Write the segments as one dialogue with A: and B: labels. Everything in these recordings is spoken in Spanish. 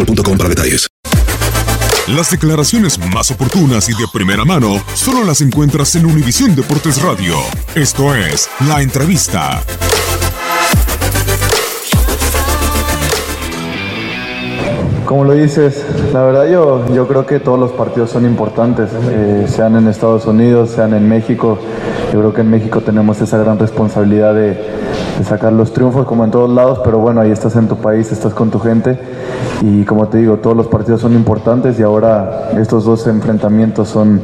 A: boostmobile.com para detalles.
B: Las declaraciones más oportunas y de primera mano solo las encuentras en Univisión Deportes Radio. Esto es La Entrevista.
C: Como lo dices, la verdad yo, yo creo que todos los partidos son importantes, eh, sean en Estados Unidos, sean en México. Yo creo que en México tenemos esa gran responsabilidad de, de sacar los triunfos como en todos lados, pero bueno, ahí estás en tu país, estás con tu gente y como te digo, todos los partidos son importantes y ahora estos dos enfrentamientos son,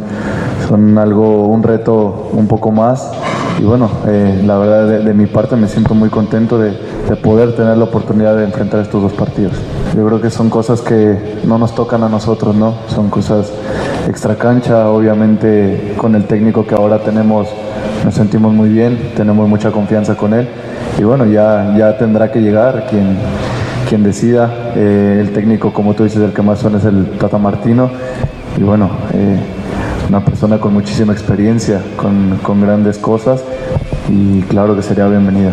C: son algo, un reto un poco más y bueno, eh, la verdad de, de, mi parte me siento muy contento de, poder tener la oportunidad de enfrentar estos dos partidos. Yo creo que son cosas que no nos tocan a nosotros, ¿no? Son cosas extra cancha, obviamente con el técnico que ahora tenemos nos sentimos muy bien, tenemos mucha confianza con él y bueno, ya, ya tendrá que llegar quien, quien decida. Eh, el técnico, como tú dices, el que más suena es el Tata Martino y bueno, eh, una persona con muchísima experiencia, con, con grandes cosas y claro que sería bienvenida.